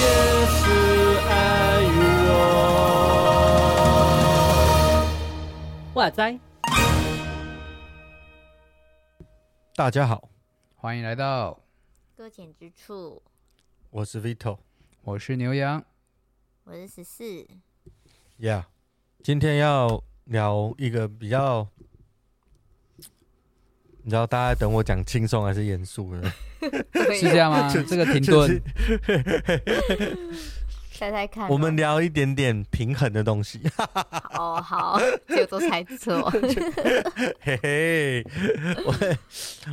也是爱我。哇塞！大家好，欢迎来到，搁浅之处，我是 Vito，我是牛羊，我是十四。Yeah，今天要聊一个比较，你知道大家等我讲轻松还是严肃的？是这样吗？这个停顿，猜猜看。我们聊一点点平衡的东西。哦，好，结果都猜错。嘿嘿，我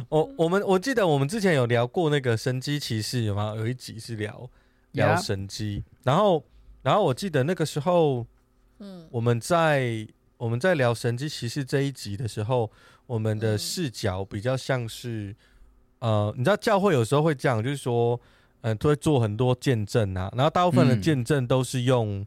我我们我记得我们之前有聊过那个神机骑士，有吗？有一集是聊聊神机，然后然后我记得那个时候，嗯，我们在我们在聊神之骑士这一集的时候，我们的视角比较像是。呃，你知道教会有时候会这样，就是说，嗯、呃，都会做很多见证啊，然后大部分的见证都是用，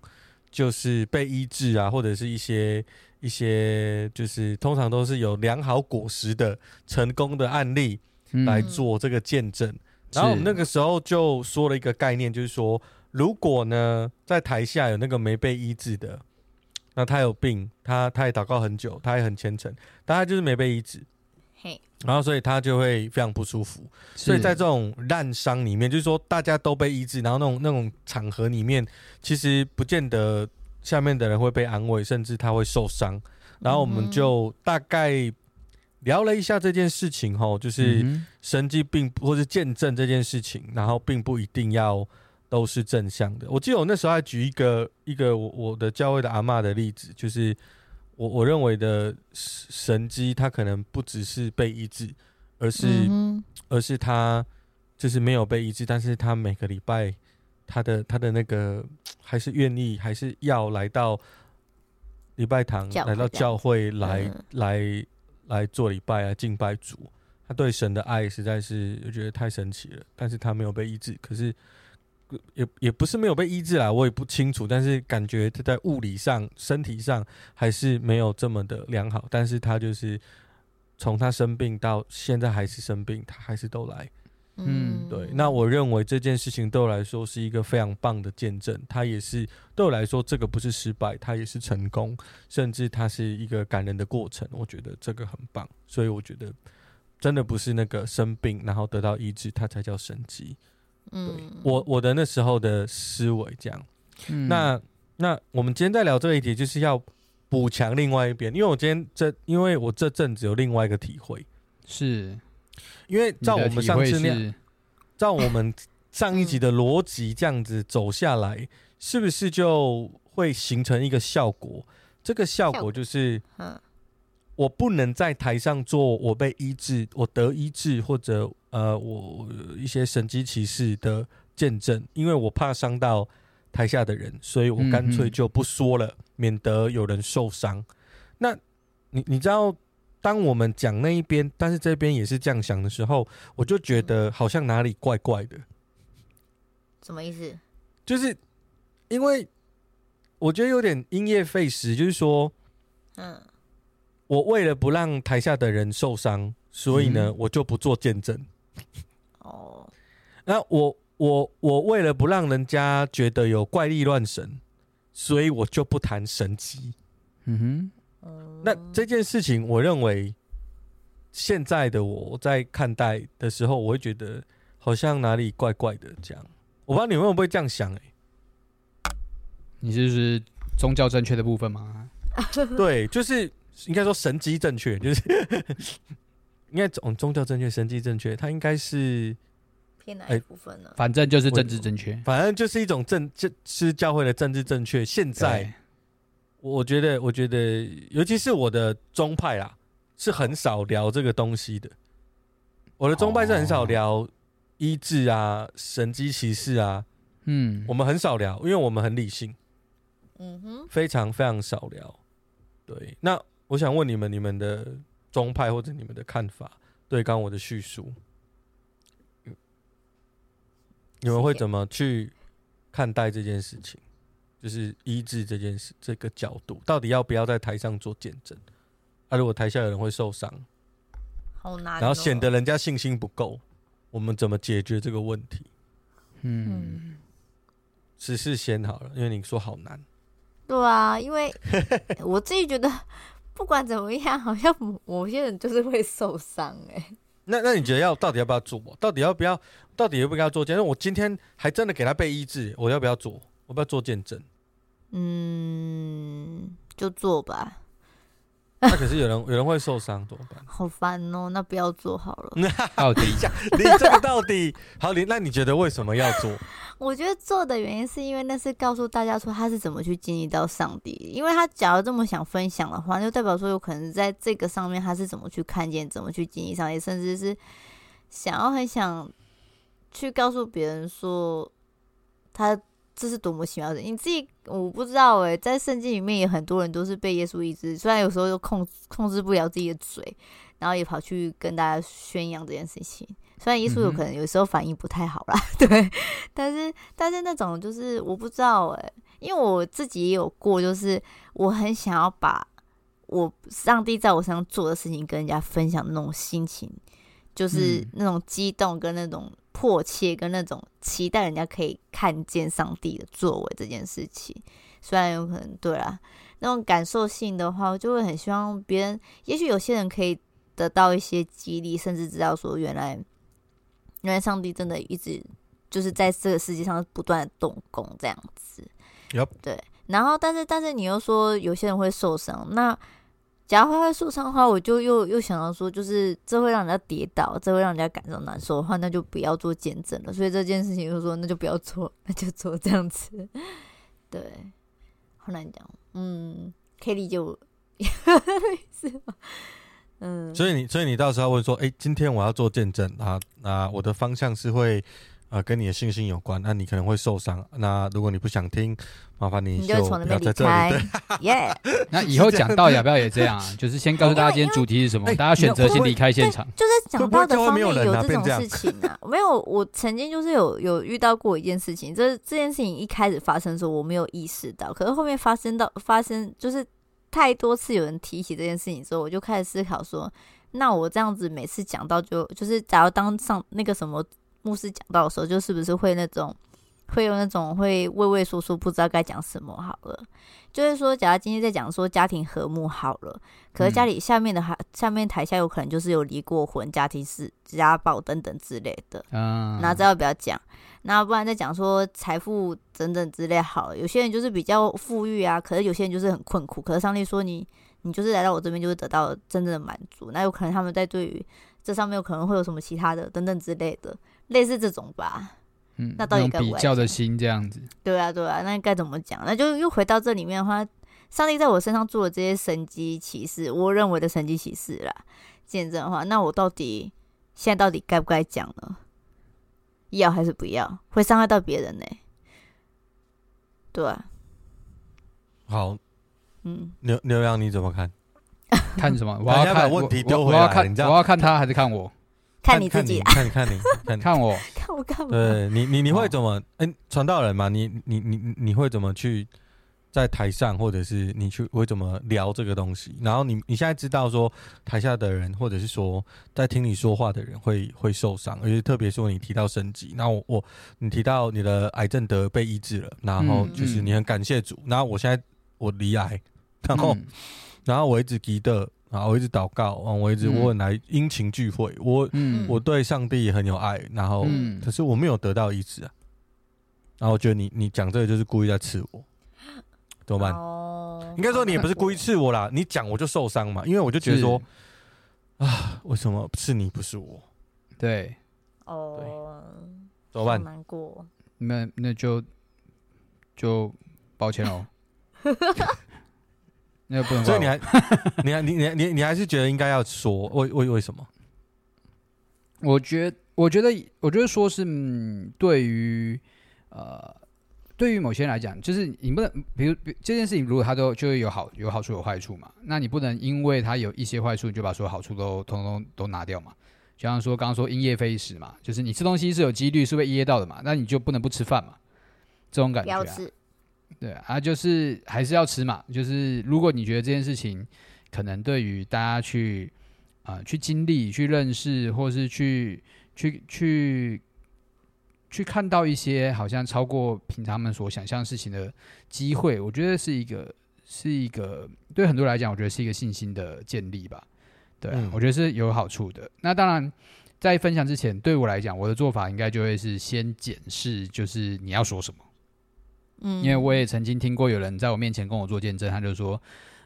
就是被医治啊，或者是一些一些，就是通常都是有良好果实的成功的案例来做这个见证。嗯、然后我们那个时候就说了一个概念，就是说，如果呢在台下有那个没被医治的，那他有病，他他也祷告很久，他也很虔诚，但他就是没被医治。嘿然后，所以他就会非常不舒服。所以在这种烂伤里面，就是说大家都被医治，然后那种那种场合里面，其实不见得下面的人会被安慰，甚至他会受伤。然后我们就大概聊了一下这件事情，吼，就是神迹并不或是见证这件事情，然后并不一定要都是正向的。我记得我那时候还举一个一个我我的教会的阿嬷的例子，就是。我我认为的神机，他可能不只是被医治，而是、嗯、而是他就是没有被医治，但是他每个礼拜他的他的那个还是愿意，还是要来到礼拜堂，来到教会来、嗯、来来做礼拜啊，敬拜主。他对神的爱实在是我觉得太神奇了，但是他没有被医治，可是。也也不是没有被医治啦，我也不清楚，但是感觉他在物理上、身体上还是没有这么的良好。但是他就是从他生病到现在还是生病，他还是都来。嗯，对。那我认为这件事情对我来说是一个非常棒的见证，他也是对我来说这个不是失败，他也是成功，甚至他是一个感人的过程。我觉得这个很棒，所以我觉得真的不是那个生病然后得到医治，他才叫神迹。对，我我的那时候的思维这样，嗯、那那我们今天在聊这一题，就是要补强另外一边，因为我今天这，因为我这阵子有另外一个体会，是。因为照我们上次那样，照我们上一集的逻辑这样子走下来，是不是就会形成一个效果？这个效果就是，我不能在台上做我被医治，我得医治或者。呃，我一些神机骑士的见证，因为我怕伤到台下的人，所以我干脆就不说了，免得有人受伤。那你你知道，当我们讲那一边，但是这边也是这样想的时候，我就觉得好像哪里怪怪的。什么意思？就是因为我觉得有点因噎废食，就是说，嗯，我为了不让台下的人受伤，所以呢，嗯、我就不做见证。哦，那我我我为了不让人家觉得有怪力乱神，所以我就不谈神机。嗯哼，那这件事情，我认为现在的我在看待的时候，我会觉得好像哪里怪怪的。这样，我不知道你们会不会这样想？哎，你是不是宗教正确的部分吗？对，就是应该说神机正确，就是。应该宗宗教正确，神迹正确，它应该是偏哪一部分呢？反正就是政治正确，反正就是一种政，就是教会的政治正确。现在，我觉得，我觉得，尤其是我的宗派啦，是很少聊这个东西的。我的宗派是很少聊医治啊、神机骑士啊，嗯，我们很少聊，因为我们很理性，嗯哼，非常非常少聊。对，那我想问你们，你们的。宗派或者你们的看法，对刚我的叙述，你们会怎么去看待这件事情？就是医治这件事这个角度，到底要不要在台上做见证？啊，如果台下有人会受伤，好难，然后显得人家信心不够，我们怎么解决这个问题？嗯，只是先好了，因为你说好难。对啊，因为 我自己觉得，不管怎么样，好像某些人就是会受伤哎、欸。那那你觉得要到底要不要做？到底要不要？到底要不要做见证？我今天还真的给他被医治，我要不要做？我不要做见证？嗯，就做吧。那可是有人有人会受伤，怎么办？好烦哦，那不要做好了。那 到底讲，你这个到底好？你那你觉得为什么要做？我觉得做的原因是因为那是告诉大家说他是怎么去经历到上帝。因为他假如这么想分享的话，就代表说有可能在这个上面他是怎么去看见、怎么去经历上帝，甚至是想要很想去告诉别人说他。这是多么奇妙的！你自己我不知道诶，在圣经里面也很多人都是被耶稣医治，虽然有时候又控控制不了自己的嘴，然后也跑去跟大家宣扬这件事情。虽然耶稣有可能有时候反应不太好啦，嗯、对，但是但是那种就是我不知道诶，因为我自己也有过，就是我很想要把我上帝在我身上做的事情跟人家分享的那种心情，就是那种激动跟那种。迫切跟那种期待，人家可以看见上帝的作为这件事情，虽然有可能对啦，那种感受性的话，我就会很希望别人，也许有些人可以得到一些激励，甚至知道说，原来原来上帝真的一直就是在这个世界上不断的动工这样子。Yep. 对。然后，但是但是你又说有些人会受伤，那。假如会受伤的话，我就又又想到说，就是这会让人家跌倒，这会让人家感受难受的话，那就不要做见证了。所以这件事情就说，那就不要做，那就做这样子。对，好难讲。嗯，可以理解我 是吗？嗯。所以你，所以你到时候会说，哎、欸，今天我要做见证啊，那我的方向是会。啊，跟你的信心有关，那你可能会受伤。那如果你不想听，麻烦你就不要在这里。对，耶。那以后讲到要不要也这样啊？就是先告诉大家今天主题是什么，大家选择先离开现场。就是讲到的方面有这种事情啊？没有，我曾经就是有有遇到过一件事情，这这件事情一开始发生的时候我没有意识到，可是后面发生到发生就是太多次有人提起这件事情之后，我就开始思考说，那我这样子每次讲到就就是假如当上那个什么。牧师讲到的时候，就是不是会那种，会有那种会畏畏缩缩，不知道该讲什么好了。就是说，假如今天在讲说家庭和睦好了，可是家里下面的还、嗯、下面台下有可能就是有离过婚、家庭是家暴等等之类的。嗯，那这要不要讲？那不然再讲说财富等等之类好了。有些人就是比较富裕啊，可是有些人就是很困苦。可是上帝说你，你就是来到我这边，就会得到真正的满足。那有可能他们在对于这上面有可能会有什么其他的等等之类的。类似这种吧，嗯，那到底该比较的心这样子？对啊，对啊，那该怎么讲？那就又回到这里面的话，上帝在我身上做的这些神迹奇事，我认为的神迹奇事啦，见证的话，那我到底现在到底该不该讲呢？要还是不要？会伤害到别人呢？对啊，好，嗯，牛牛羊你怎么看？看什么？我要看问题丢回来，我要看，我要看他还是看我？看你自己，看你 看你看看我，看我干嘛？对你你你会怎么？哎、欸，传道人嘛，你你你你会怎么去在台上，或者是你去会怎么聊这个东西？然后你你现在知道说台下的人，或者是说在听你说话的人会会受伤，而且特别说你提到升级，那我我你提到你的癌症得被医治了，然后就是你很感谢主，然后我现在我离癌，然后、嗯、然后我一直记得。然后我一直祷告，我一直问来殷勤聚会，我、嗯、我对上帝也很有爱，然后、嗯、可是我没有得到医治啊。然后我觉得你你讲这个就是故意在刺我，怎么办？哦、应该说你也不是故意刺我啦，你讲我就受伤嘛，因为我就觉得说啊，为什么是你不是我？对，哦，怎么办？难过，那那就就抱歉喽。那不能，所以 你还，你还，你你你你还是觉得应该要说，为为为什么？我觉得，我觉得，我觉得说是，嗯，对于呃，对于某些人来讲，就是你不能，比如，比这件事情，如果他都就是有好有好处有坏处嘛，那你不能因为他有一些坏处，你就把所有好处都通通都拿掉嘛。就像说刚刚说因噎废食嘛，就是你吃东西是有几率是会噎到的嘛，那你就不能不吃饭嘛，这种感觉、啊。对啊，就是还是要吃嘛。就是如果你觉得这件事情可能对于大家去啊、呃、去经历、去认识，或是去去去去看到一些好像超过平常们所想象事情的机会，我觉得是一个是一个对很多人来讲，我觉得是一个信心的建立吧。对、啊，嗯、我觉得是有好处的。那当然。在分享之前，对我来讲，我的做法应该就会是先检视，就是你要说什么。嗯，因为我也曾经听过有人在我面前跟我做见证，他就说：“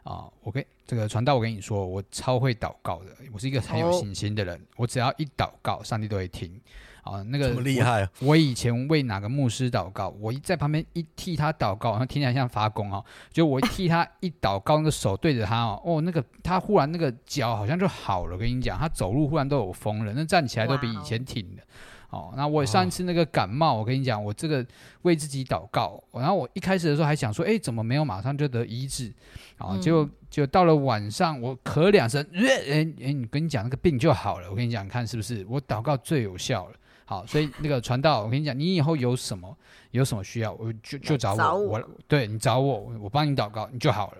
啊，我跟这个传道，我跟你说，我超会祷告的，我是一个很有信心的人，我只要一祷告，上帝都会听。”啊，那个厉害啊！我以前为哪个牧师祷告，我一在旁边一替他祷告，然后听起来像发功哦。就我一替他一祷告，那个手对着他哦，哦，那个他忽然那个脚好像就好了。我跟你讲，他走路忽然都有风了，那站起来都比以前挺了。哦，那我上一次那个感冒，我跟你讲，我这个为自己祷告，然后我一开始的时候还想说，哎，怎么没有马上就得医治？啊，结果就到了晚上，我咳两声，哎哎，你跟你讲那个病就好了。我跟你讲，你看是不是？我祷告最有效了。好，所以那个传道，我跟你讲，你以后有什么有什么需要，我就就找我，找我，我对你找我，我帮你祷告，你就好了。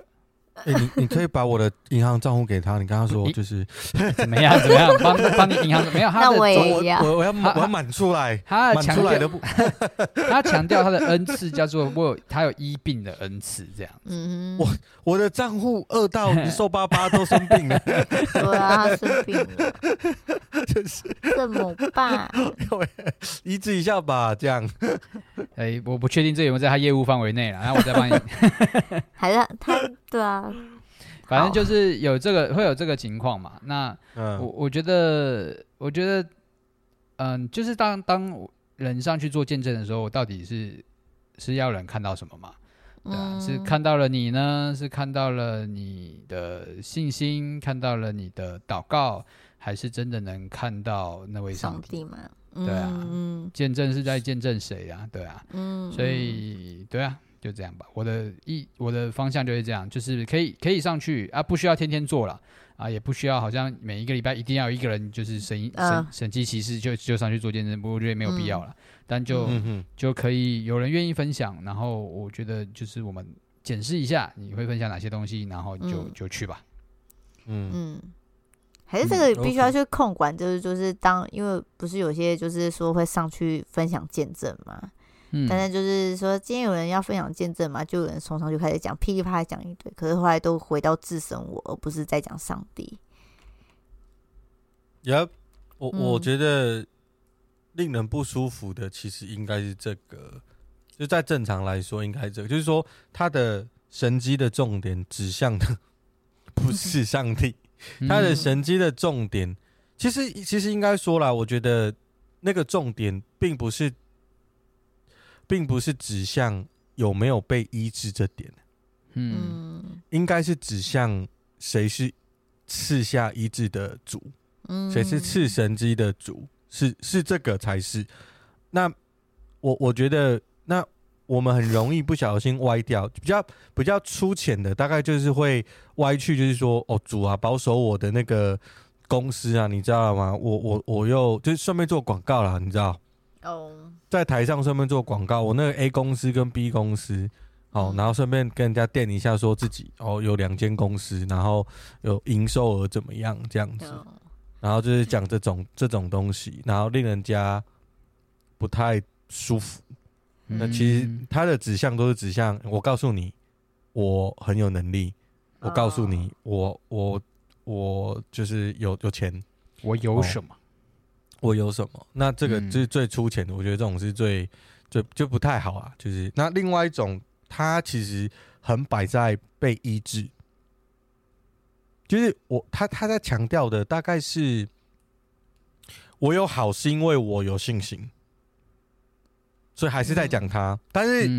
哎、欸，你你可以把我的银行账户给他，你跟他说就是 怎么样怎么样，帮帮你银行没有？他的那我我我要我要满出来，他满出来的不，他强调他的恩赐叫做我有他有医病的恩赐这样。嗯，我我的账户饿到瘦巴巴都生病了，对啊，他生病了，就是怎么办？医治一下吧，这样。哎、欸，我不确定这有没有在他业务范围内了，然后我再帮你。还是他对啊，反正就是有这个会有这个情况嘛。那我我觉得，我觉得，嗯，就是当当人上去做见证的时候，我到底是是要人看到什么嘛？对啊，是看到了你呢？是看到了你的信心？看到了你的祷告？还是真的能看到那位上帝，吗？对啊，嗯、见证是在见证谁啊？对啊，嗯、所以对啊，就这样吧。我的意，我的方向就是这样，就是可以可以上去啊，不需要天天做了啊，也不需要好像每一个礼拜一定要有一个人就是神神神迹奇事就就上去做见证，我觉得没有必要了。嗯、但就、嗯、就可以有人愿意分享，然后我觉得就是我们检视一下你会分享哪些东西，然后就、嗯、就去吧。嗯嗯。还是这个必须要去控管，就是就是当，因为不是有些就是说会上去分享见证嘛，嗯，但是就是说今天有人要分享见证嘛，就有人从上就开始讲噼里啪啦讲一堆，可是后来都回到自身我，而不是在讲上帝。Yep，我我觉得令人不舒服的其实应该是这个，就在正常来说应该这个，就是说他的神机的重点指向的不是 上帝。他的神机的重点，其实其实应该说啦，我觉得那个重点并不是，并不是指向有没有被医治这点，嗯，应该是指向谁是赐下医治的主，谁是赐神迹的主，是是这个才是。那我我觉得那。我们很容易不小心歪掉，比较比较粗浅的，大概就是会歪去，就是说，哦，主啊，保守我的那个公司啊，你知道吗？我我我又就是顺便做广告啦，你知道？哦，在台上顺便做广告，我那个 A 公司跟 B 公司，哦，然后顺便跟人家垫一下，说自己哦有两间公司，然后有营收额怎么样这样子，然后就是讲这种这种东西，然后令人家不太舒服。那其实他的指向都是指向，我告诉你，我很有能力。我告诉你，我我我就是有有钱，我有什么？我有什么？那这个就是最粗浅的，我觉得这种是最最就不太好啊。就是那另外一种，他其实很摆在被医治，就是我他他在强调的大概是，我有好是因为我有信心。所以还是在讲他，但是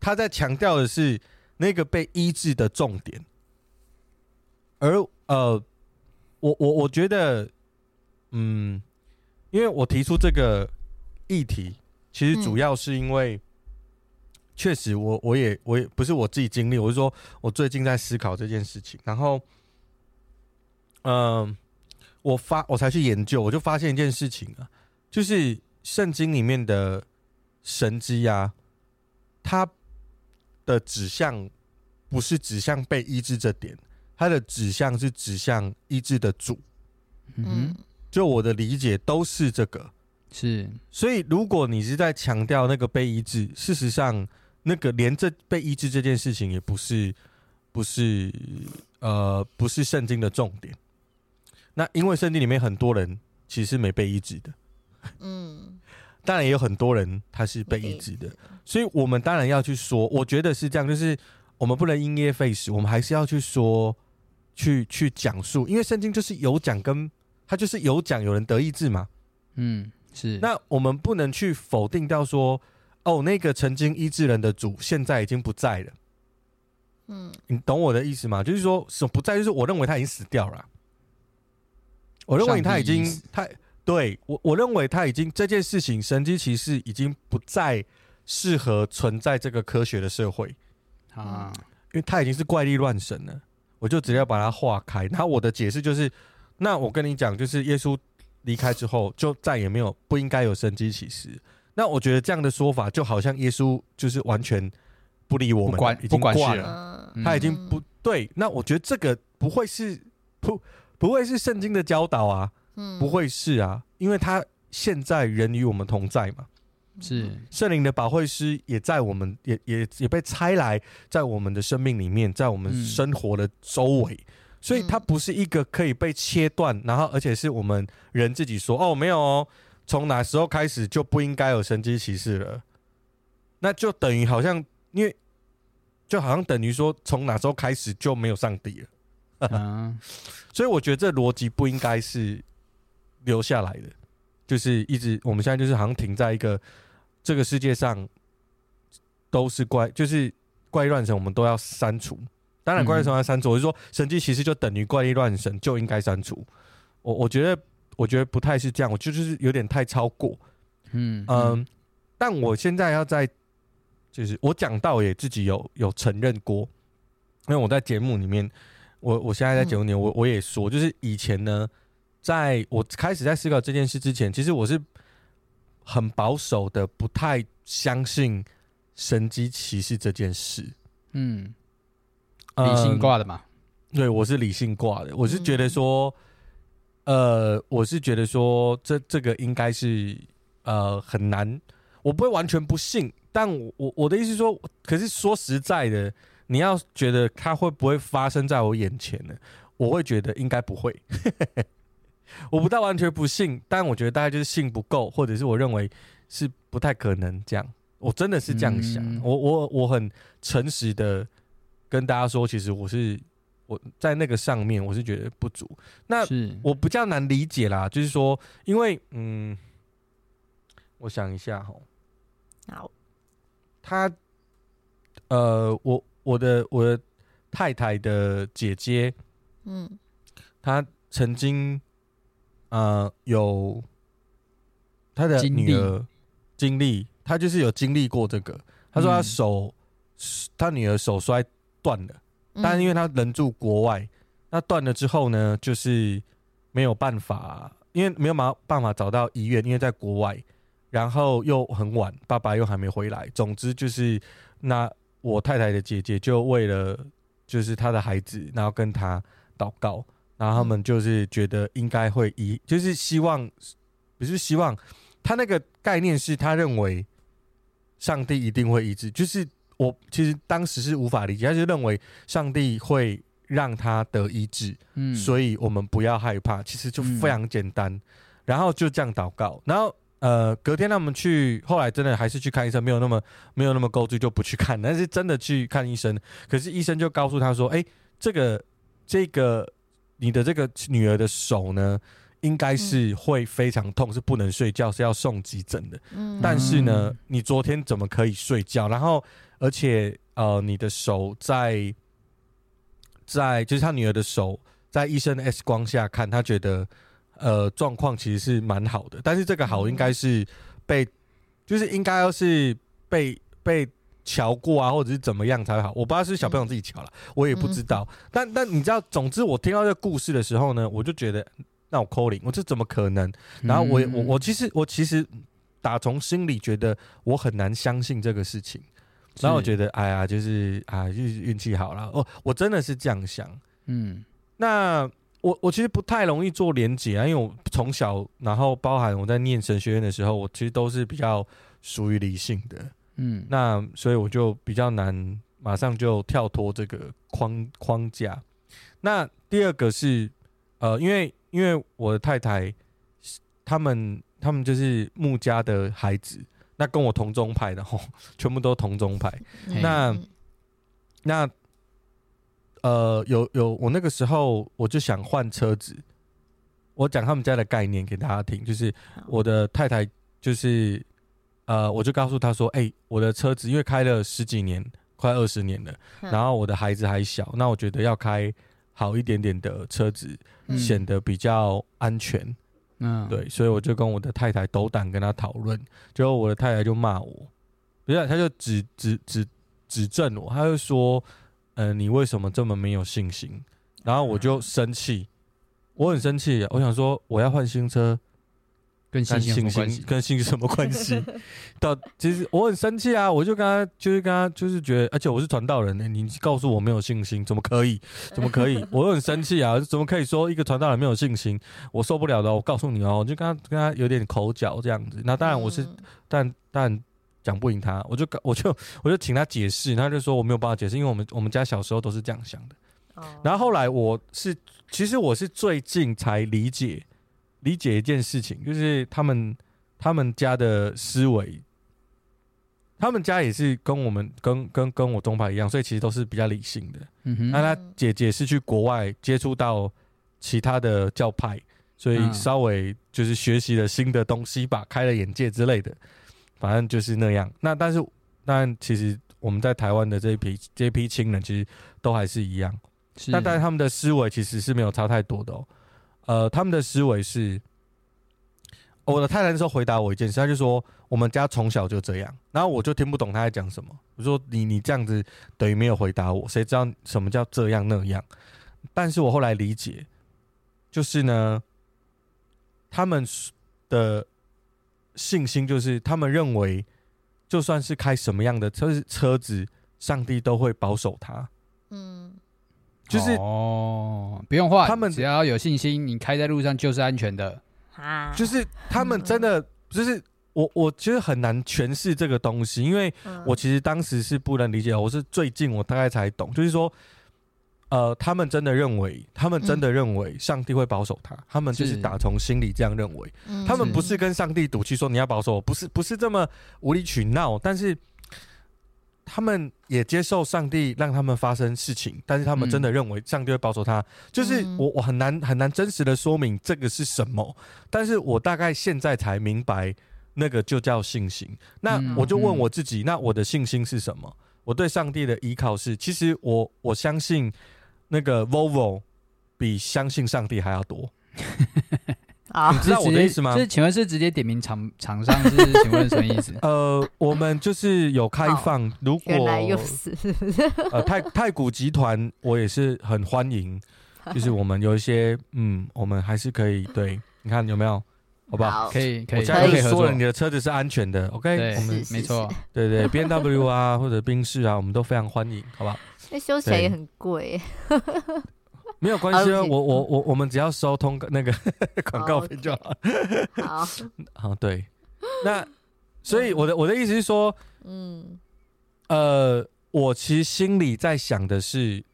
他在强调的是那个被医治的重点，而呃，我我我觉得，嗯，因为我提出这个议题，其实主要是因为，确实我我也我也不是我自己经历，我是说我最近在思考这件事情，然后，嗯，我发我才去研究，我就发现一件事情啊，就是圣经里面的。神迹呀，它的指向不是指向被医治这点，它的指向是指向医治的主。嗯，就我的理解都是这个。是，所以如果你是在强调那个被医治，事实上那个连这被医治这件事情也不是，不是呃不是圣经的重点。那因为圣经里面很多人其实是没被医治的，嗯，当然也有很多人他是被医治的，所以我们当然要去说，我觉得是这样，就是我们不能因噎废食，我们还是要去说，去去讲述，因为圣经就是有讲跟他就是有讲有人得医治嘛，嗯。是，那我们不能去否定掉说，哦，那个曾经医治人的主现在已经不在了。嗯，你懂我的意思吗？就是说，什么不在，就是我认为他已经死掉了。我认为他已经，他对我，我认为他已经这件事情，神迹奇事已经不再适合存在这个科学的社会啊，因为他已经是怪力乱神了。我就直接把它化开。然后我的解释就是，那我跟你讲，就是耶稣。离开之后，就再也没有不应该有神机启示。那我觉得这样的说法，就好像耶稣就是完全不理我们，管已经挂了，他已经不对。那我觉得这个不会是不不会是圣经的教导啊，不会是啊，因为他现在人与我们同在嘛，是圣灵的保惠师也在我们，也也也被差来在我们的生命里面，在我们生活的周围。所以它不是一个可以被切断，然后而且是我们人自己说哦，没有哦，从哪时候开始就不应该有神迹奇事了，那就等于好像因为就好像等于说从哪时候开始就没有上帝了，嗯，所以我觉得这逻辑不应该是留下来的，就是一直我们现在就是好像停在一个这个世界上都是怪，就是怪乱神，我们都要删除。当然，怪力乱神要删除。我是说，神迹其实就等于怪力乱神，就应该删除。我我觉得，我觉得不太是这样，我就就是有点太超过。嗯嗯，但我现在要在，就是我讲到也自己有有承认过，因为我在节目里面，我我现在在节目里面，我我也说，就是以前呢，在我开始在思考这件事之前，其实我是很保守的，不太相信神迹奇事这件事。嗯。理性挂的嘛？嗯，对，我是理性挂的。我是觉得说，呃，我是觉得说，这这个应该是呃很难。我不会完全不信，但我我我的意思是说，可是说实在的，你要觉得它会不会发生在我眼前呢？我会觉得应该不会。我不到完全不信，但我觉得大概就是信不够，或者是我认为是不太可能这样。我真的是这样想。嗯、我我我很诚实的。跟大家说，其实我是我在那个上面，我是觉得不足。那我比较难理解啦，就是说，因为嗯，我想一下哈，好，他呃，我我的我的太太的姐姐，嗯，她曾经呃有她的女儿经历，她就是有经历过这个。她说她手，她女儿手摔。断了，但是因为他人住国外，嗯、那断了之后呢，就是没有办法，因为没有办法找到医院，因为在国外，然后又很晚，爸爸又还没回来。总之就是，那我太太的姐姐就为了就是她的孩子，然后跟他祷告，然后他们就是觉得应该会医，就是希望不是希望，他那个概念是他认为上帝一定会医治，就是。我其实当时是无法理解，他就认为上帝会让他得医治，嗯，所以我们不要害怕，其实就非常简单，嗯、然后就这样祷告，然后呃，隔天他们去，后来真的还是去看医生，没有那么没有那么够注就不去看，但是真的去看医生，可是医生就告诉他说，哎，这个这个你的这个女儿的手呢，应该是会非常痛，是不能睡觉，是要送急诊的，嗯，但是呢，你昨天怎么可以睡觉？然后。而且，呃，你的手在在就是他女儿的手，在医生的 X 光下看，他觉得呃状况其实是蛮好的。但是这个好应该是被，就是应该要是被被瞧过啊，或者是怎么样才好。我不知道是小朋友自己瞧了，我也不知道。但但你知道，总之我听到这个故事的时候呢，我就觉得那我 calling，我这怎么可能？然后我我我其实我其实打从心里觉得我很难相信这个事情。然后我觉得，哎呀，就是啊，就是运气好了。哦，我真的是这样想。嗯，那我我其实不太容易做连结啊，因为我从小，然后包含我在念神学院的时候，我其实都是比较属于理性的。嗯，那所以我就比较难马上就跳脱这个框框架。那第二个是，呃，因为因为我的太太，他们他们就是穆家的孩子，那跟我同宗派的吼，全部都同宗派。嗯、那那呃，有有，我那个时候我就想换车子，我讲他们家的概念给大家听，就是我的太太就是。呃，我就告诉他说：“哎、欸，我的车子因为开了十几年，快二十年了，嗯、然后我的孩子还小，那我觉得要开好一点点的车子，显、嗯、得比较安全。嗯，对，所以我就跟我的太太斗胆跟他讨论，结果我的太太就骂我，不是，他就指指指指正我，他就说：，呃，你为什么这么没有信心？然后我就生气，我很生气，我想说我要换新车。”跟信心跟信心什么关系？到其实我很生气啊！我就跟他，就是跟他，就是觉得，而且我是传道人呢、欸，你告诉我没有信心，怎么可以？怎么可以？我很生气啊！怎么可以说一个传道人没有信心？我受不了的！我告诉你哦，我就跟他跟他有点口角这样子。那当然我是，但但讲不赢他，我就我就我就请他解释，他就说我没有办法解释，因为我们我们家小时候都是这样想的。然后后来我是，其实我是最近才理解。理解一件事情，就是他们他们家的思维，他们家也是跟我们跟跟跟我中派一样，所以其实都是比较理性的。嗯哼，那他姐姐是去国外接触到其他的教派，所以稍微就是学习了新的东西吧，开了眼界之类的。反正就是那样。那但是，但其实我们在台湾的这一批这一批亲人，其实都还是一样。那，但但是他们的思维其实是没有差太多的哦。呃，他们的思维是，我的太太那时候回答我一件事，他就说我们家从小就这样，然后我就听不懂他在讲什么。我说你你这样子等于没有回答我，谁知道什么叫这样那样？但是我后来理解，就是呢，他们的信心就是他们认为，就算是开什么样的车车子，上帝都会保守他。嗯。就是哦，不用换，他们只要有信心，你开在路上就是安全的。啊，就是他们真的，就是我，我其实很难诠释这个东西，因为我其实当时是不能理解，我是最近我大概才懂，就是说，呃，他们真的认为，他们真的认为上帝会保守他，他们就是打从心里这样认为，他们不是跟上帝赌气说你要保守我，不是，不是这么无理取闹，但是。他们也接受上帝让他们发生事情，但是他们真的认为上帝会保守他。嗯、就是我我很难很难真实的说明这个是什么，但是我大概现在才明白，那个就叫信心。那我就问我自己，嗯、那我的信心是什么？我对上帝的依靠是，其实我我相信那个 Volvo 比相信上帝还要多。啊，你知道我的意思吗？就是请问是直接点名厂厂商是？请问什么意思？呃，我们就是有开放，如果原来又是 呃太太古集团，我也是很欢迎。就是我们有一些嗯，我们还是可以对，你看有没有？好不好？可以可以，我现在可以说了，你的车子是安全的。OK，我们没错，对对，B N W 啊或者宾士啊，我们都非常欢迎，好不好？那修起来也很贵。没有关系啊，我我我我们只要收通 那个广告费就好。好，好，对。那所以我的我的意思是说，嗯，呃，我其实心里在想的是，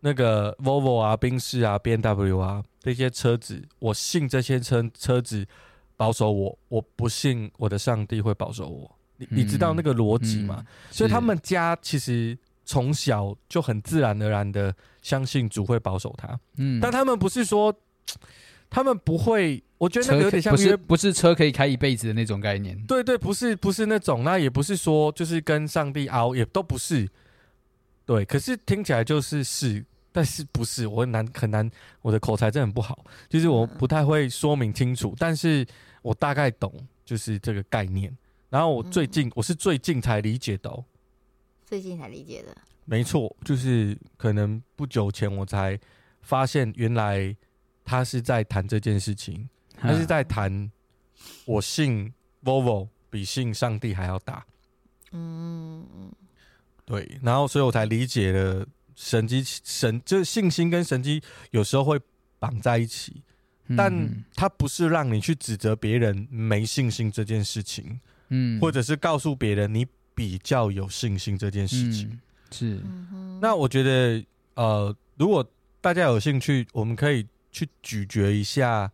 那个 Volvo 啊、宾士啊、B N W 啊这些车子，我信这些车车子保守我，我不信我的上帝会保守我。你你知道那个逻辑吗？所以他们家其实。从小就很自然而然的相信主会保守他，嗯，但他们不是说，他们不会，我觉得那个有点像不是不是车可以开一辈子的那种概念，对对，不是不是那种，那也不是说就是跟上帝熬，也都不是，对，可是听起来就是是，但是不是，我很难很难，我的口才真的很不好，就是我不太会说明清楚，但是我大概懂就是这个概念，然后我最近我是最近才理解到。最近才理解的，没错，就是可能不久前我才发现，原来他是在谈这件事情，他是在谈我信 Volvo 比信上帝还要大嗯嗯，对，然后所以我才理解了神机神，就是信心跟神机有时候会绑在一起，嗯但他不是让你去指责别人没信心这件事情，嗯，或者是告诉别人你比较有信心这件事情。嗯是，嗯那我觉得，呃，如果大家有兴趣，我们可以去咀嚼一下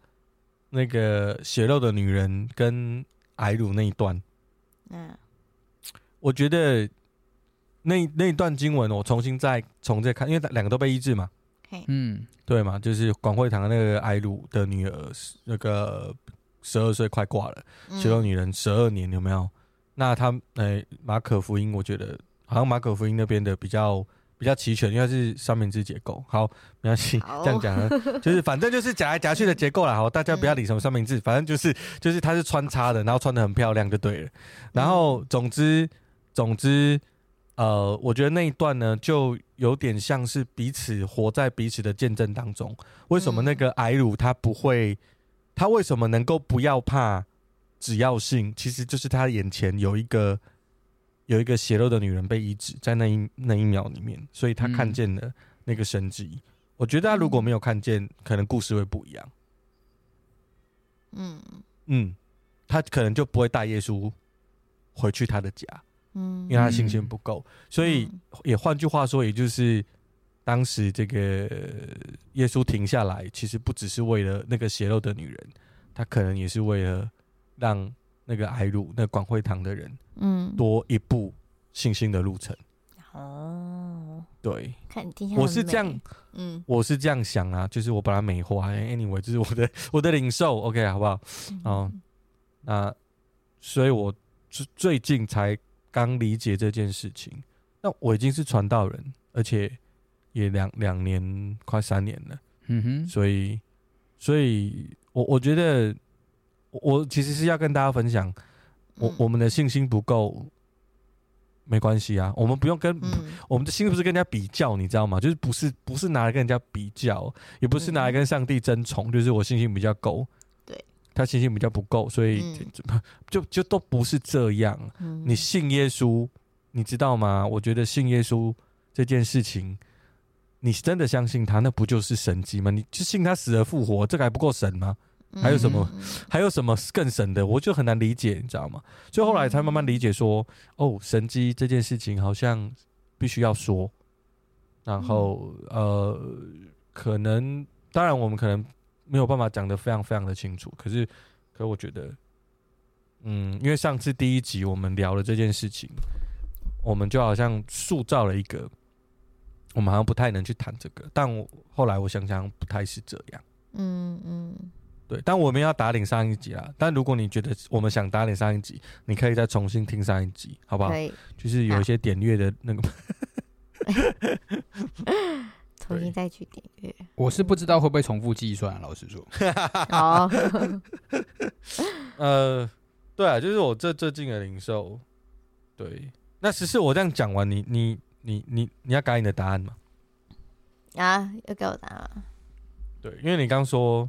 那个血肉的女人跟矮鲁那一段。嗯我觉得那那一段经文，我重新再重再看，因为两个都被医治嘛，嗯对嘛？就是广惠堂那个艾鲁的女儿，那个十二岁快挂了，嗯血肉女人十二年有没有？那他呃马可福音，我觉得好像马可福音那边的比较比较齐全，因为它是三明治结构。好，没关系，这样讲，就是反正就是夹来夹去的结构啦。好，大家不要理什么三明治，反正就是就是它是穿插的，然后穿的很漂亮就对了。然后总之总之，呃，我觉得那一段呢，就有点像是彼此活在彼此的见证当中。为什么那个矮鲁他不会？他为什么能够不要怕？只要性，其实就是他眼前有一个有一个血肉的女人被移植，在那一那一秒里面，所以他看见了那个神迹。我觉得他如果没有看见，可能故事会不一样。嗯嗯，他可能就不会带耶稣回去他的家，嗯，因为他信心不够。所以嗯也换句话说，也就是当时这个耶稣停下来，其实不只是为了那个血肉的女人，他可能也是为了让那个矮鲁、那个广会堂的人嗯多一步信心的路程。哦，对，看你听我是这样，嗯我是这样想啊，就是我把它美化。Anyway，这是我的 我的领受，OK，好不好？哦，那所以我最最近才刚理解这件事情。那我已经是传道人，而且也两两年快三年了，嗯哼，所以，所以我我觉得我我其实是要跟大家分享，我嗯我们的信心不够，没关系啊，我们不用跟。嗯 我们的心不是跟人家比较，你知道吗？就是不是不是拿来跟人家比较，也不是拿来跟上帝争宠，就是我信心比较够，对，他信心比较不够，所以嗯 就就就都不是这样。嗯你信耶稣，你知道吗？我觉得信耶稣这件事情，你真的相信他，那不就是神迹吗？你就信他死而复活，这个还不够神吗？还有什么？嗯还有什么更神的？我就很难理解，你知道吗？所以后来才慢慢理解说，哦，神机这件事情好像必须要说，然后呃，可能当然我们可能没有办法讲得非常非常的清楚，可是，可我觉得，嗯，因为上次第一集我们聊了这件事情，我们就好像塑造了一个，我们好像不太能去谈这个，但我后来我想想不太是这样。嗯嗯对，但我们要打脸上一集啦。但如果你觉得我们想打脸上一集，你可以再重新听上一集，好不好可？以就是有一些点阅的那个，重新再去点阅。我是不知道会不会重复计算，老实说，好，呃，对啊，就是我这最近的零售。对，那只是我这样讲完，你你你你你要改你的答案吗？啊，要给我答案吗。对，因为你刚说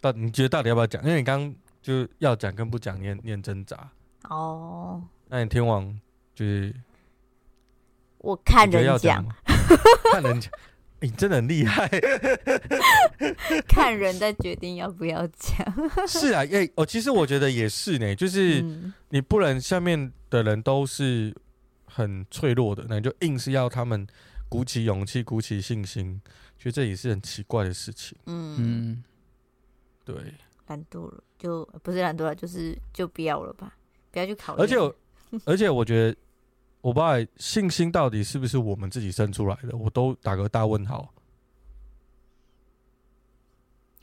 到，你觉得到底要不要讲？因为你刚就要讲跟不讲，你很你很挣扎。哦，那你天王就是我看人讲，要讲，看人讲，你真的很厉害。看人再决定要不要讲。是啊，哎、哦，其实我觉得也是呢，就是嗯你不能下面的人都是很脆弱的，那你就硬是要他们鼓起勇气、鼓起信心，觉得这也是很奇怪的事情。嗯，嗯，对，懒惰了，就不是懒惰了，就是就不要了吧，不要去考虑。而且我，而且我觉得，我不知道信心到底是不是我们自己生出来的，我都打个大问号。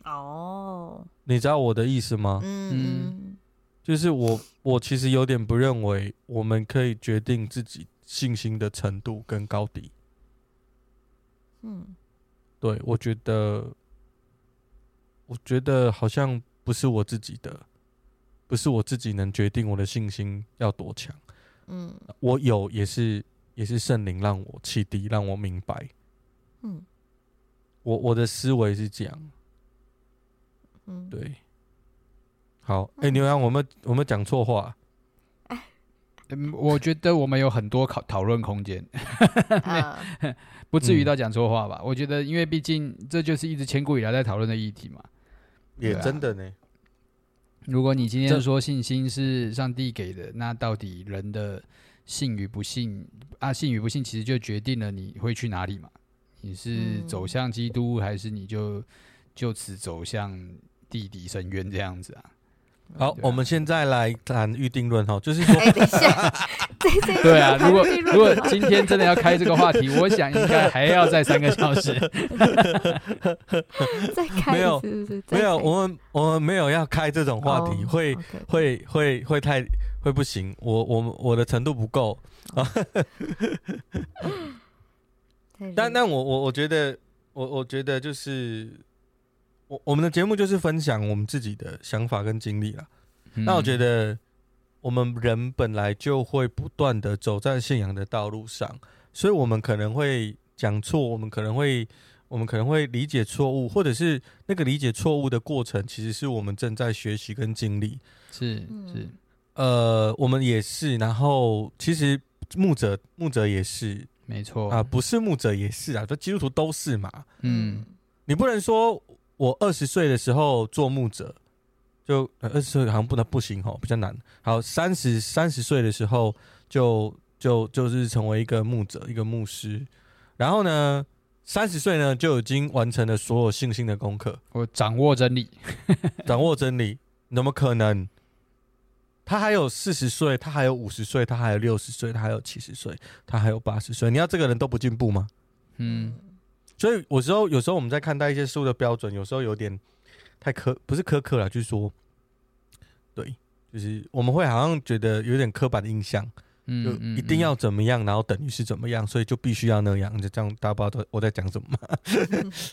哦，你知道我的意思吗？嗯嗯就是我，我其实有点不认为我们可以决定自己信心的程度跟高低。嗯对，我觉得，我觉得好像不是我自己的，不是我自己能决定我的信心要多强。嗯我有也是也是圣灵让我启迪，让我明白。嗯我我的思维是这样。嗯，对，好，哎、牛羊，我们我们讲错话，嗯，我觉得我们有很多讨讨论空间，嗯不至于到讲错话吧？我觉得，因为毕竟这就是一直千古以来在讨论的议题嘛。也真的呢。如果你今天说信心是上帝给的，那到底人的信与不信啊，信与不信，其实就决定了你会去哪里嘛？你是走向基督，还是你就就此走向地底深渊这样子啊？好，啊、我们现在来谈预定论哈，就是说，欸、等一下，对啊，如果如果今天真的要开这个话题，我想应该还要再三个小时。再开没有，没有，我们我们没有要开这种话题，会会会会太会不行，我我我的程度不够啊。但但我我我觉得，我我觉得就是。我我们的节目就是分享我们自己的想法跟经历啦。嗯、那我觉得我们人本来就会不断的走在信仰的道路上，所以我们可能会讲错，我们可能会我们可能会理解错误，或者是那个理解错误的过程，其实是我们正在学习跟经历。是是，呃，我们也是。然后其实牧者牧者也是，没错啊，不是牧者也是啊，这基督徒都是嘛。嗯，你不能说。我二十岁的时候做牧者，就二十岁好像不能不行哦，比较难。好，三十三十岁的时候就就就是成为一个牧者，一个牧师。然后呢，三十岁呢就已经完成了所有信心的功课。我掌握真理，掌握真理，怎么可能？他还有四十岁，他还有五十岁，他还有六十岁，他还有七十岁，他还有八十岁。你要这个人都不进步吗？嗯。所以有时候，有时候我们在看待一些书的标准，有时候有点太苛，不是苛刻了，就是说，对，就是我们会好像觉得有点刻板的印象，嗯，就一定要怎么样，然后等于是怎么样，所以就必须要那样，就这样，大家不知道我在讲什么吗？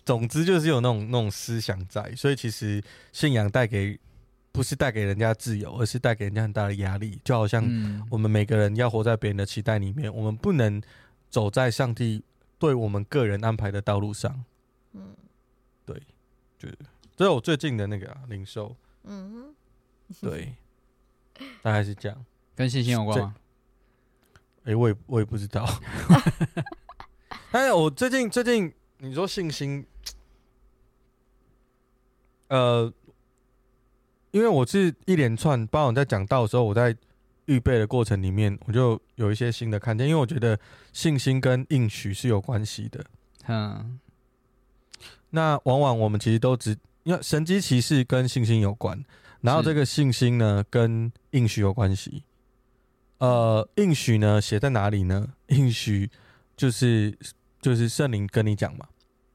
总之就是有那种那种思想在，所以其实信仰带给不是带给人家自由，而是带给人家很大的压力，就好像我们每个人要活在别人的期待里面，我们不能走在上帝。对我们个人安排的道路上，嗯，对，就这是我最近的那个啊，零售，嗯，对，大概是这样，跟信心有关吗？哎，我也我也不知道，但是我最近最近你说信心，呃，因为我是一连串，包括我在讲道的时候，我在。预备的过程里面，我就有一些新的看见，因为我觉得信心跟应许是有关系的。嗯，那往往我们其实都只因为神机骑士跟信心有关，然后这个信心呢跟应许有关系。呃，应许呢写在哪里呢？应许就是就是圣灵跟你讲嘛，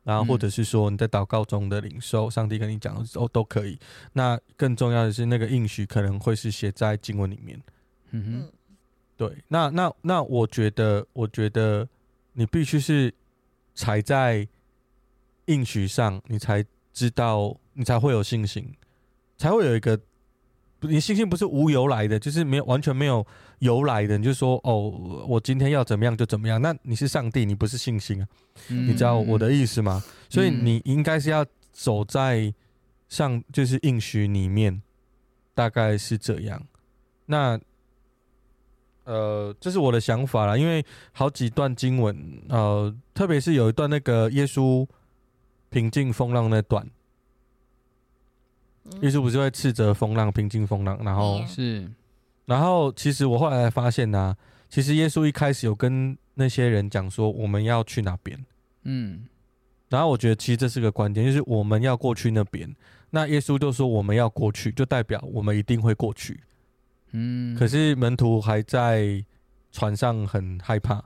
然后或者是说你在祷告中的领受，上帝跟你讲的时候都可以。那更重要的是，那个应许可能会是写在经文里面。嗯哼，对，那那那，我觉得，我觉得你必须是踩在应许上，你才知道，你才会有信心，才会有一个，你信心不是无由来的，就是没有完全没有由来的，你就说哦，我今天要怎么样就怎么样，那你是上帝，你不是信心啊，嗯、你知道我的意思吗？所以你应该是要走在上，就是应许里面，大概是这样，那。呃，这是我的想法啦，因为好几段经文，呃，特别是有一段那个耶稣平静风浪那段，耶稣不是会斥责风浪、平静风浪，然后是，然后其实我后来才发现呢、啊，其实耶稣一开始有跟那些人讲说我们要去哪边，嗯，然后我觉得其实这是个关键，就是我们要过去那边，那耶稣就说我们要过去，就代表我们一定会过去。嗯，可是门徒还在船上很害怕，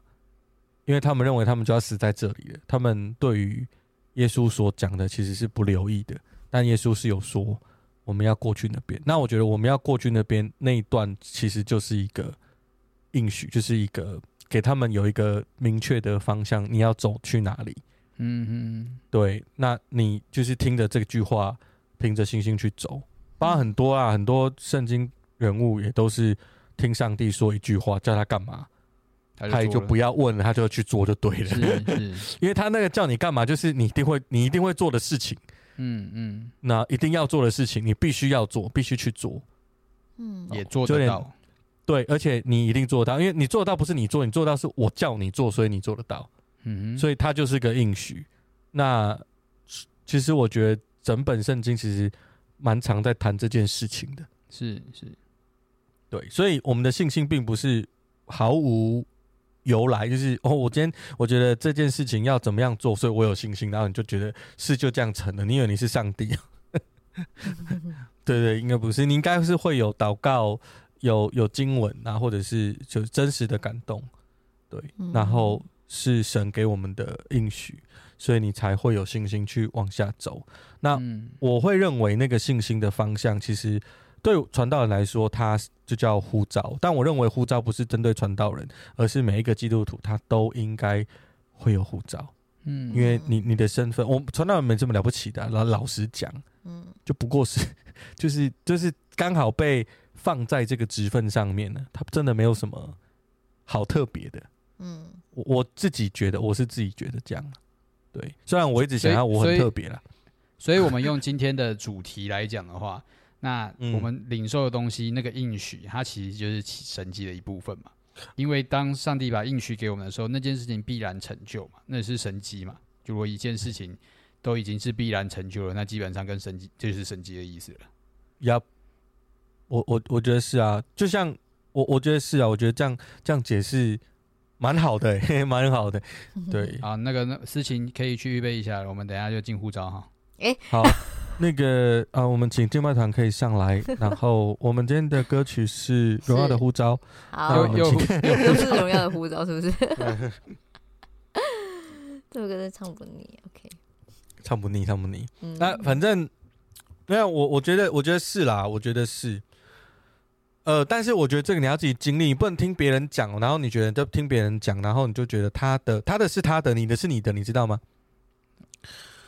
因为他们认为他们就要死在这里了。他们对于耶稣所讲的其实是不留意的，但耶稣是有说我们要过去那边。那我觉得我们要过去那边那一段其实就是一个应许，就是一个给他们有一个明确的方向，你要走去哪里？嗯嗯，对，那你就是听着这句话，凭着信心去走。包含很多啊，很多圣经。人物也都是听上帝说一句话，叫他干嘛，他就，他就不要问了，他就去做就对了。是，是 因为他那个叫你干嘛，就是你一定会你一定会做的事情。嗯嗯，那一定要做的事情，你必须要做，必须去做。嗯，也做得到。对，而且你一定做得到，因为你做得到不是你做，你做到是我叫你做，所以你做得到。嗯哼，所以它就是个应许。那其实我觉得整本圣经其实蛮常在谈这件事情的。是是，对，所以我们的信心并不是毫无由来，就是哦，我今天我觉得这件事情要怎么样做，所以我有信心，然后你就觉得事就这样成了。你以为你是上帝？对，对对，应该不是，你应该是会有祷告，有有经文啊，或者是就是真实的感动，对，然后是神给我们的应许，所以你才会有信心去往下走。那我会认为那个信心的方向，其实对传道人来说，他就叫呼召。但我认为呼召不是针对传道人，而是每一个基督徒他都应该会有呼召。嗯，因为你你的身份，我传道人没这么了不起的，老老实讲，嗯，就不过是 就是就是刚好被放在这个职分上面呢，他真的没有什么好特别的。嗯，我我自己觉得，我是自己觉得这样。对，虽然我一直想要我很特别啦，所以我们用今天的主题来讲的话，那我们领受的东西，那个应许，它其实就是神迹的一部分嘛。因为当上帝把应许给我们的时候，那件事情必然成就嘛，那是神迹嘛。如果一件事情都已经是必然成就了，那基本上跟神迹就是神迹的意思了。呀，我我我觉得是啊，就像我我觉得是啊，我觉得这样这样解释蛮好的，欸，蛮好的。对啊，那个那事情可以去预备一下，我们等一下就进护照哈。哎，好。那个啊，我们请敬拜团可以上来，然后我们今天的歌曲是《荣耀的呼召》。好，又又又是《荣耀的呼召》，是不是？这首歌真唱不腻，OK。唱不腻，唱不腻。嗯、那反正没有我，我觉得，我觉得是啦，我觉得是。呃，但是我觉得这个你要自己经历，你不能听别人讲，然后你觉得就听别人讲，然后你就觉得他的他的是他的，你的是你的，你知道吗？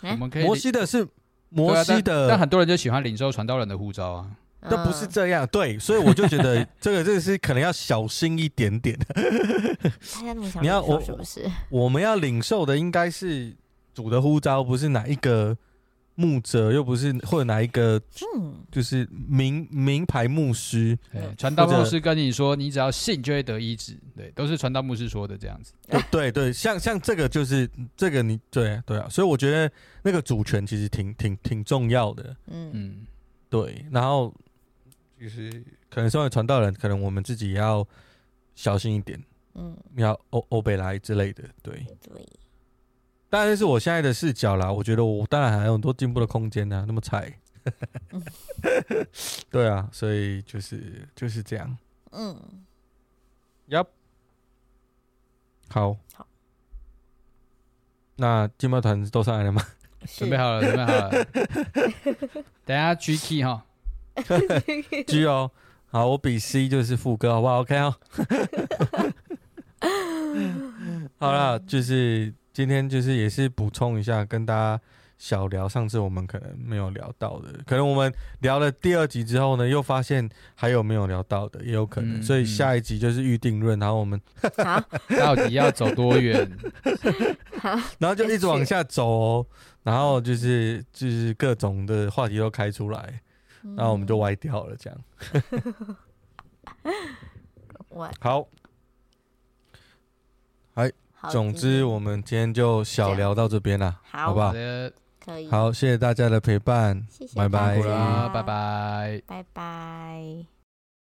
我们可以摩西的是。摩西的、啊但，但很多人就喜欢领受传道人的呼召啊，都不是这样，对，所以我就觉得这个 这个是可能要小心一点点。你要我是不是？我们要领受的应该是主的呼召，不是哪一个。牧者又不是，或者哪一个，就是名名牌牧师，传道牧师跟你说，你只要信就会得医治，对，都是传道牧师说的这样子。对对，像像这个就是这个你对对啊，所以我觉得那个主权其实挺挺挺重要的。嗯嗯，对，然后其实可能身为传道人，可能我们自己也要小心一点。嗯，要欧欧贝来之类的，对对。当然是我现在的视角啦，我觉得我当然还有很多进步的空间呢，那么菜，对啊，所以就是就是这样，嗯，Yup，好，好，那金毛团都上来了吗？准备好了，准备好了，等下 G key 哈，G 哦，好，我比 C 就是副歌，好不好？OK 哦，好了，就是。今天就是也是补充一下，跟大家小聊上次我们可能没有聊到的，可能我们聊了第二集之后呢，又发现还有没有聊到的，也有可能，嗯、所以下一集就是预定论，然后我们好到底要走多远？然后就一直往下走，哦，然后就是就是各种的话题都开出来，然后我们就歪掉了，这样。好。总之，我们今天就小聊到这边了，好，好不好？可以。好，谢谢大家的陪伴，谢谢拜拜，拜拜，拜拜。